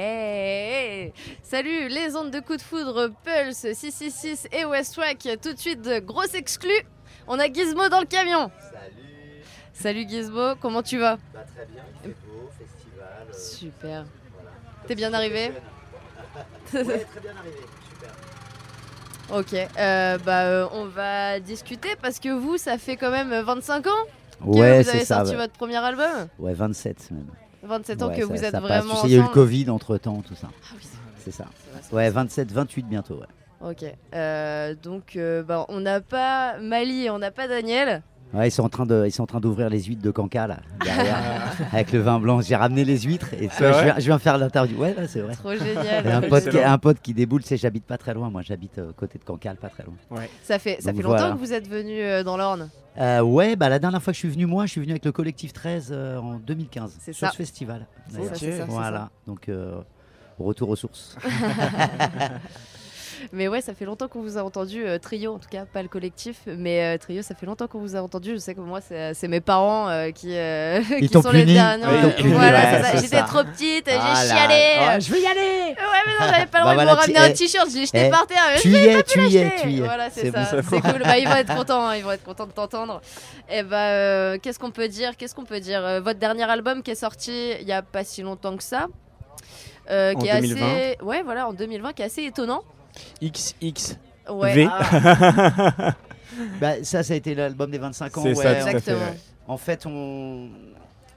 Hey, Salut les ondes de coup de foudre, Pulse 666 et Westwack. Tout de suite, de grosse exclu. On a Gizmo dans le camion. Salut Salut Gizmo, comment tu vas? Bah très bien, il fait beau, festival. euh, Super. voilà. T'es bien arrivé? Ouais, très bien arrivé, super. Ok, euh, bah euh, on va discuter parce que vous, ça fait quand même 25 ans que Ouais, vous avez ça. sorti ouais. votre premier album. Ouais, 27 même. 27 ans Ouais, que ça- vous êtes ça vraiment Tu sais, il y a eu le. Covid entre temps, tout ça. Ah oui, c'est ça. c'est Ouais, vrai. 27, 28 bientôt. Ouais. Ok, euh, donc euh, bah, on n'a pas Mali et on n'a pas Daniel. Ouais, ils sont en train de, ils sont en train d'ouvrir les huîtres de Canca là, derrière, avec le vin blanc. J'ai ramené les huîtres et tu vois, je, viens, je viens faire l'interview. Ouais, ouais, c'est vrai. Trop Et génial. un pote, qui, Excellent. un pote qui déboule, tu sais, j'habite pas très loin. Moi, j'habite euh, côté de Cancale, pas très loin. Ça fait, ça Donc fait longtemps voilà. que vous êtes venu euh, dans l'Orne? Euh, ouais, bah la dernière fois que je suis venu, moi, je suis venu avec le collectif 13 euh, en 2015 C'est sur ça. ce festival. C'est ça, c'est ça, c'est Voilà. Donc euh, retour aux sources. Mais ouais, ça fait longtemps qu'on vous a entendu, euh, Trio en tout cas, pas le collectif, mais euh, Trio, ça fait longtemps qu'on vous a entendu. Je sais que moi, c'est mes parents euh, qui, euh, qui sont les derniers. Euh, voilà, ouais, c'est ça. c'est J'étais trop petite, j'ai Ah chialé. Je veux y aller. Ouais, mais non, j'avais pas le droit Bah de voilà, me ramener un eh, t-shirt, je l'ai jeté eh, par terre. mais Tu je y es, tu y es, tu y es. Voilà, c'est ça. bon. C'est cool. Bah, ils vont être contents, hein, ils vont être contents de t'entendre. Et bah, euh, qu'est-ce qu'on peut dire Qu'est-ce qu'on peut dire Votre dernier album qui est sorti il y a pas si longtemps que ça. euh, En qui est 2020. assez, ouais, voilà, en 2020, qui est assez étonnant. XX. Ouais, V. ah, Bah, ça, ça a été l'album des 25 ans. C'est ouais. ça, fait. exactement. ouais. En fait, on,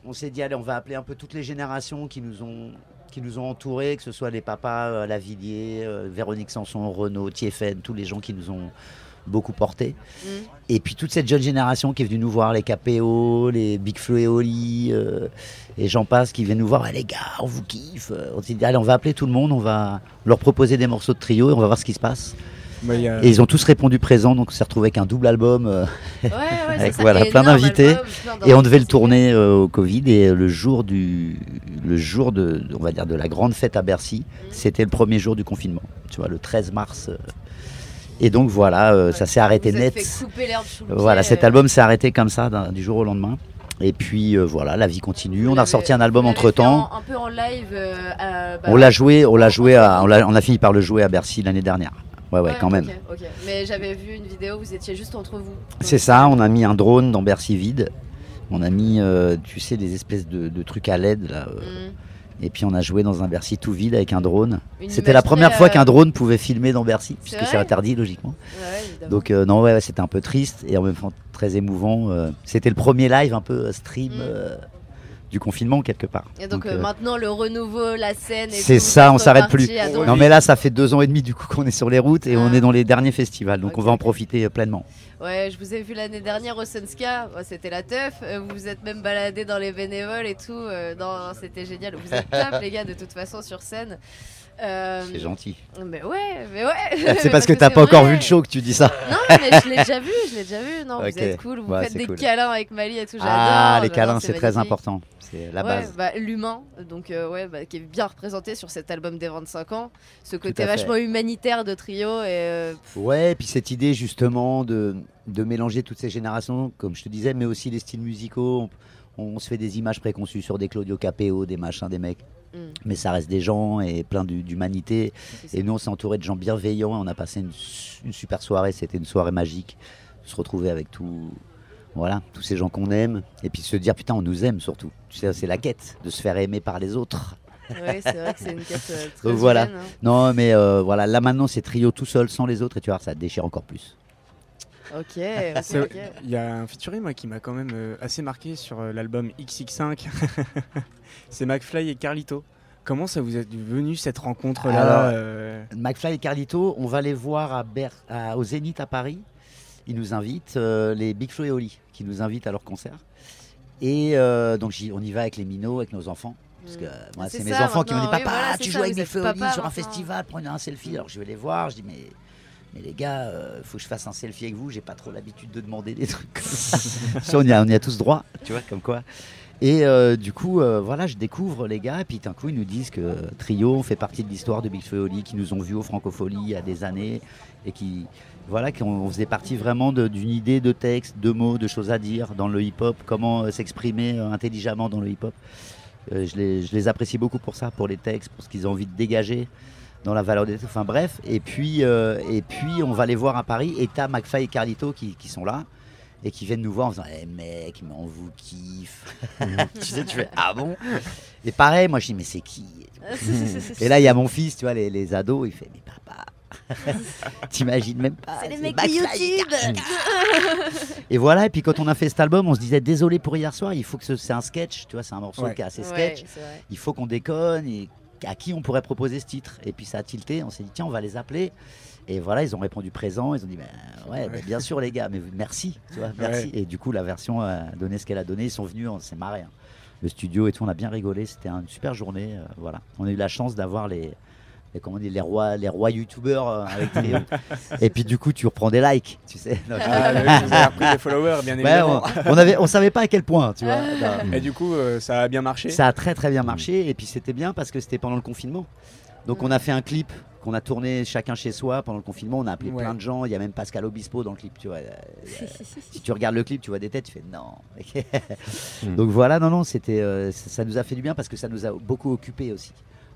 on s'est dit, allez, on va appeler un peu toutes les générations qui nous ont, qui nous ont entourés, que ce soit les papas, euh, Lavillier, euh, Véronique Sanson, Renaud, Thieffen, tous les gens qui nous ont beaucoup portés. Mm. Et puis toute cette jeune génération qui est venue nous voir, les KPO, les Big Flo et Oli, euh, et j'en passe, qui viennent nous voir, Ah, les gars, on vous kiffe. On s'est dit, allez, on va appeler tout le monde, on va leur proposer des morceaux de trio et on va voir ce qui se passe. Bah, Et ils ont tous répondu présent, donc on s'est retrouvé avec un double album. euh, Ouais, ouais, c'est Avec, ça. voilà, plein d'invités. et on devait le tourner euh, au Covid et le jour du le jour de on va dire de la grande fête à Bercy, c'était le premier jour du confinement. Tu vois le 13 mars. Et donc voilà, euh, ça s'est arrêté net. fait couper l'herbe sous le Voilà, pied, cet euh, album s'est arrêté comme ça du jour au lendemain. Et puis euh, voilà, la vie continue. vous On a ressorti un album entre temps. en- Un peu en live. euh, bah, On l'a joué, on l'a joué, à- on, a fini par le jouer à Bercy l'année dernière. Ouais, ouais, quand même. Mais j'avais vu une vidéo, vous étiez juste entre vous. C'est ça, on a mis un drone dans Bercy vide. On a mis, euh, tu sais, des espèces de, de trucs à LED là. Mm. Et puis on a joué dans un Bercy tout vide avec un drone. C'était la première fois euh, qu'un drone pouvait filmer dans Bercy, puisque c'est interdit logiquement. Ouais. Donc euh, non, ouais, c'était un peu triste et en même temps très émouvant. euh, c'était le premier live un peu stream Mm. euh, du confinement quelque part. Et donc, Donc, euh, euh, maintenant, le renouveau, la scène. c'est ça, on s'arrête plus. Non mais là, ça fait deux ans et demi du coup qu'on est sur les routes et on Ah. est dans les derniers festivals, donc on va en profiter euh, pleinement. Ouais, je vous ai vu l'année dernière au Sunska, Ouais, c'était la teuf. Vous vous êtes même baladé dans les bénévoles et tout. C'était génial. Vous êtes top, les gars, de toute façon, sur scène. Euh, C'est gentil. Mais ouais, mais ouais. c'est parce que t'as pas encore vu le show que tu dis ça. Non, mais je l'ai déjà vu, je l'ai déjà vu. Non, vous êtes cool, vous Ouais, faites des cool. câlins avec Mali et tout. Ah, les câlins, c'est très important. C'est la Ouais, base. bah, l'humain, donc euh, ouais, bah, qui est bien représenté sur cet album des 25 ans. Ce côté vachement humanitaire de trio et euh, Ouais, et puis cette idée justement de, de mélanger toutes ces générations, comme je te disais, mais aussi les styles musicaux. On, on se fait des images préconçues sur des Claudio Capéo, des machins, des mecs. Mais ça reste des gens et plein d'hu- d'humanité. Et nous, on s'est entouré de gens bienveillants. On a passé une, su- une super soirée. C'était une soirée magique. Se retrouver avec tout, voilà, tous ces gens qu'on aime. Et puis se dire, putain, on nous aime surtout. Tu sais, c'est la quête de se faire aimer par les autres. Ouais, c'est vrai que c'est une quête euh, très voilà. humaine, hein. Non, mais euh, voilà, là maintenant, c'est trio tout seul, sans les autres. Et tu vois, ça déchire encore plus. Ok, ok, C'est- ok. Il y a un featuring moi, qui m'a quand même euh, assez marqué sur euh, l'album XX5. c'est McFly et Carlito. Comment ça vous est venu cette rencontre-là euh, McFly et Carlito, on va les voir à Ber- à- au Zénith à Paris. Ils nous invitent, euh, les Big Flo et Oli, qui nous invitent à leur concert. Et euh, donc j'y- on y va avec les minots, avec nos enfants. Parce que euh, moi, C'est mes ça, enfants qui m'ont dit oui, Papa, voilà, tu joues ça, avec Big Flo et Oli sur un festival, prenez un selfie. Alors je vais les voir, je dis Mais, mais les gars, il faut que je fasse un selfie avec vous. J'ai pas trop l'habitude de demander des trucs comme ça. Ça, on, y a, on y a tous droit, tu vois, comme quoi. Et euh, du coup, euh, voilà, je découvre les gars, et puis d'un coup, ils nous disent que euh, Trio fait partie de l'histoire de Big Flo et Oli, qui nous ont vus au Francophonie il y a des années, et qui, voilà, qu'on faisait partie vraiment d'une idée de texte, de mots, de choses à dire dans le hip-hop, comment euh, s'exprimer euh, intelligemment dans le hip-hop. Euh, je, les, je les apprécie beaucoup pour ça, pour les textes, pour ce qu'ils ont envie de dégager dans la valeur des. Enfin bref, et puis, euh, et puis on va les voir à Paris et t'as McFly et Carlito qui, qui sont là et qui viennent nous voir en disant Eh mec, mais on vous kiffe. tu sais, tu fais Ah bon? Et pareil, moi je dis Mais c'est qui? Et là, il y a mon fils, tu vois, les, les ados, il fait Mais papa T'imagines même pas. C'est les mecs de YouTube. Et voilà, et puis quand on a fait cet album, on se disait Désolé pour hier soir, il faut que ce- c'est un sketch, tu vois, c'est un morceau Ouais. qui est assez sketch il faut qu'on déconne et à qui on pourrait proposer ce titre Et puis ça a tilté, on s'est dit tiens on va les appeler. Et voilà, ils ont répondu présent, ils ont dit Ben, ouais, bien sûr les gars, mais merci, tu vois, merci. Et du coup la version a donné ce qu'elle a donné, ils sont venus, on s'est marré. hein. Le studio et tout, on a bien rigolé, c'était une super journée. euh, voilà, on a eu la chance d'avoir les, les, comment on dit, les rois, les rois youtubeurs euh, avec Théo. et puis du coup tu reprends des likes, tu sais. Non, je Ah, rigole. oui, vous avez repris des followers, bien Ouais, évidemment. on, on avait, on savait pas à quel point, tu vois. Non. Et du coup, euh, ça a bien marché. Ça a très très bien marché et puis c'était bien parce que c'était pendant le confinement. Donc on a fait un clip qu'on a tourné chacun chez soi pendant le confinement. On a appelé Ouais. plein de gens. Il y a même Pascal Obispo dans le clip. Tu vois. Euh, euh, si tu regardes le clip, tu vois des têtes, tu fais non. Donc voilà, non non, c'était euh, ça ça nous a fait du bien parce que ça nous a beaucoup occupé aussi.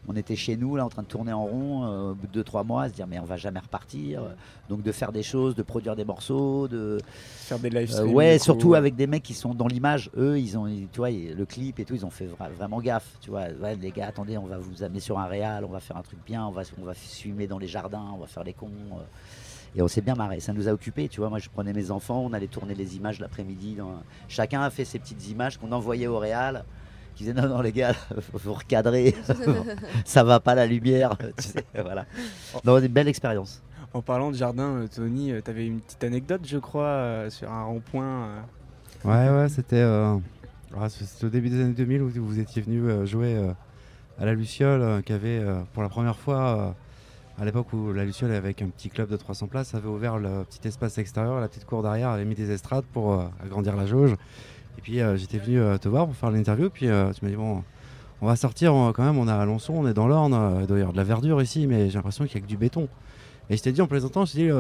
On était chez nous là en train de tourner en rond euh, au bout de 2-3 mois, à se dire mais on va jamais repartir. Donc de faire des choses, de produire des morceaux, de, Faire des live euh, streams. ouais, coup. surtout avec des mecs qui sont dans l'image. Eux, ils ont, ils- tu vois, le clip et tout, ils ont fait vra- vraiment gaffe. Tu vois, ouais, les gars, attendez, on va vous amener sur un réal, on va faire un truc bien, on va, on va fumer dans les jardins, on va faire les cons. euh. Et on s'est bien marré. Ça nous a occupés. Tu vois, moi, je prenais mes enfants, on allait tourner les images l'après-midi. Chacun a fait ses petites images qu'on envoyait au réal. Qui disaient non, non, les gars, faut, faut recadrer. Ça va pas la lumière. tu sais, voilà. Non, une belle expérience. En parlant de jardin, euh, Tony, tu avais une petite anecdote, je crois, euh, sur un rond-point. euh. Ouais, ouais, c'était euh, ah, c'était au début des années 2000 où vous étiez venu euh, jouer euh, à la Luciole, euh, qui avait euh, pour la première fois, euh, à l'époque où la Luciole, avec un petit club de 300 places, avait ouvert le petit espace extérieur, la petite cour derrière, avait mis des estrades pour euh, agrandir la jauge. Et puis euh, j'étais venu euh, te voir pour faire l'interview, puis euh, tu m'as dit bon. On va sortir quand même, on est à Alençon, on est dans l'Orne, il doit y avoir de la verdure ici, mais j'ai l'impression qu'il n'y a que du béton. Et je t'ai dit en plaisantant, je t'ai dit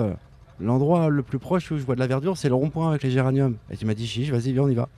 l'endroit le plus proche où je vois de la verdure, c'est le rond-point avec les géraniums. Et tu m'as dit chiche, vas-y, viens, on y va.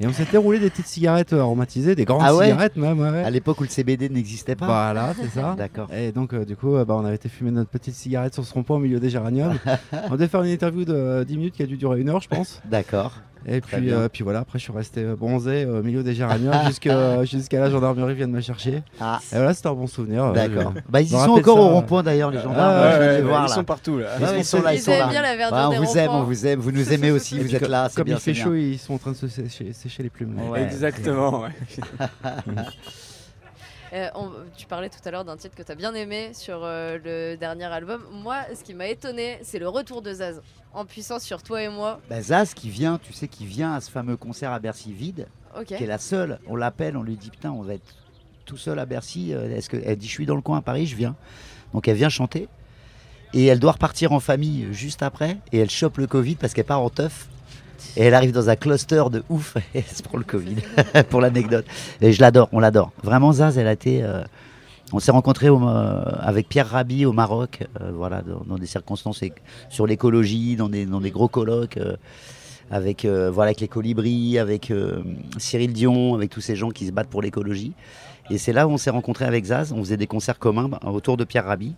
Et on s'était roulé des petites cigarettes euh, aromatisées, des grandes Ah ouais cigarettes même, ouais, ouais. À l'époque où le CBD n'existait pas. Voilà, c'est ça. D'accord. Et donc, euh, du coup, euh, bah, on avait été fumer notre petite cigarette sur ce rond-point au milieu des géraniums. on devait faire une interview de euh, 10 minutes qui a dû durer une heure, je pense. D'accord. Et puis, euh, voilà, après, je suis resté euh, bronzé euh, au milieu des géraniums jusqu'à jusqu'à la gendarmerie vienne me chercher. Ah, Et voilà, c'était un bon souvenir. euh, d'accord. je- Bah, ils y sont encore ça, au euh, rond-point d'ailleurs, les gendarmes. Ah, voir ils là. sont partout là. Ouais, ils sont là, ils Ils sont aiment là. bien la verdure Ouais, on des vous aime, on vous aime, vous nous aimez aussi, vous êtes là, c'est Comme bien, il fait chaud, ils sont en train de se sécher, sécher les plumes. Ouais. Exactement. Euh, on- tu parlais tout à l'heure d'un titre que tu as bien aimé sur euh, le dernier album. Moi, ce qui m'a étonné, c'est le retour de Zaz en puissance sur toi et moi. Bah, Zaz qui vient, tu sais, qui vient à ce fameux concert à Bercy vide, Ok. qui est la seule. On l'appelle, on lui dit putain, on va être tout seul à Bercy. euh, Est-ce que elle dit je suis dans le coin à Paris, je viens. Donc elle vient chanter et elle doit repartir en famille juste après et elle chope le Covid parce qu'elle part en teuf. Et elle arrive dans un cluster de ouf et elle se prend le Covid, pour l'anecdote. Et je l'adore, on l'adore. Vraiment, Zaz, elle a été. euh, on s'est rencontrés euh, avec Pierre Rabhi au Maroc, euh, voilà, dans, des circonstances sur l'écologie, dans des, gros colloques, avec, voilà, avec les colibris, avec Cyril Dion, avec tous ces gens qui se battent pour l'écologie. Et c'est là où on s'est rencontrés avec Zaz. On faisait des concerts communs bah, autour de Pierre Rabhi.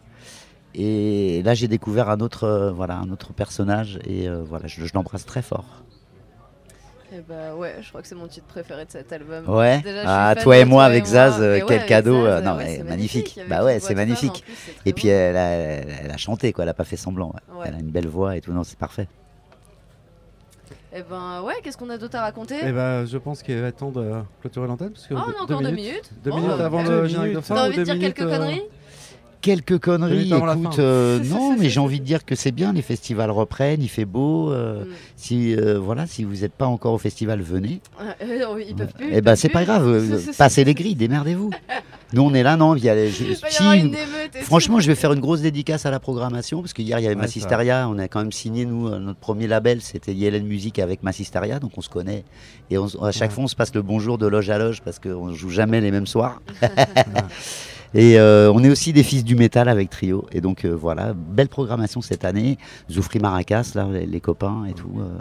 Et là, j'ai découvert un autre, voilà, un autre personnage. Et voilà, je l'embrasse très fort. Et bah ouais, je crois que c'est mon titre préféré de cet album. Ouais. Déjà, ah, toi et moi Toi avec et Zaz, euh, quel ouais, cadeau. Zaz, euh, non, ouais, mais c'est magnifique. Bah ouais, c'est magnifique. plus, très Et puis elle a, elle- a chanté, quoi. Elle a pas fait semblant. ouais. Elle a une belle voix et tout. Non, c'est parfait. Et ben ouais, qu'est-ce qu'on a d'autre à raconter? Eh ben, je pense qu'il va être temps de clôturer l'antenne. parce que Oh, on a encore deux minutes. Deux Oh, minutes avant le générique de fin. T'as envie de dire quelques euh, conneries? Quelques conneries, écoute. fin. euh, non, mais j'ai envie de dire que c'est bien. Les festivals reprennent, il fait beau. euh, Mm. Si euh, voilà, si vous n'êtes pas encore au festival, venez. Euh, Ils peuvent plus. Eh ben c'est pas grave. euh, Passez les grilles, démerdez-vous. Nous on est là, non il y a les- Il si, une émeute. Franchement, je vais faire une grosse dédicace à la programmation parce qu'hier il y avait Ouais, Massisteria. On a quand même signé nous notre premier label, c'était Yellen Music avec Massisteria, donc on se connaît et on à chaque Ouais. fois on se passe le bonjour de loge à loge parce qu'on joue jamais les mêmes soirs. Et euh, on est aussi des fils du métal avec Trio. Et donc euh, voilà, belle programmation cette année. Zoufri Maracas, là, les, les copains et tout. euh.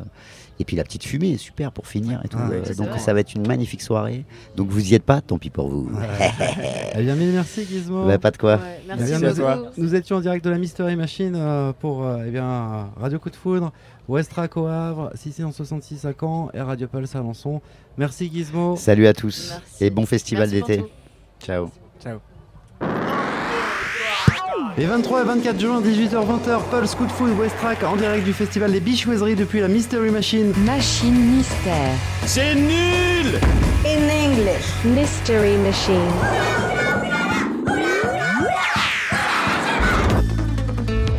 Et puis la petite fumée, super pour finir et tout. Ah, donc ça va être une magnifique soirée. Donc vous y êtes pas, tant pis pour vous. Eh bien, mille merci Gizmo. Bah, pas de quoi. Ouais, Eh merci bien, Merci à toi. Nous étions en direct de la Mystery Machine euh, pour euh, eh bien, Radio Coup de Foudre, Westrack au Havre, 666 à Caen et Radio Pulse à Alençon. Merci Gizmo. Salut à tous Merci. et bon festival d'été. Ciao. Ciao. Les 23 et 24 juin, 18h-20h, Pulse Coup de Foudre, Westrack en direct du festival des Bichouiseries depuis la Mystery Machine. Machine mystère. C'est nul In English. Mystery machine.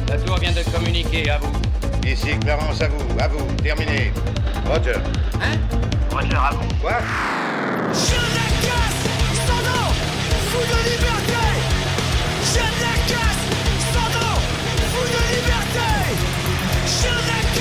La tour vient de communiquer à vous. Ici Clarence, à vous, à vous, terminé. Roger. Hein? Roger à vous. Quoi? Je la casse Son nom Fou de liberté day. Should they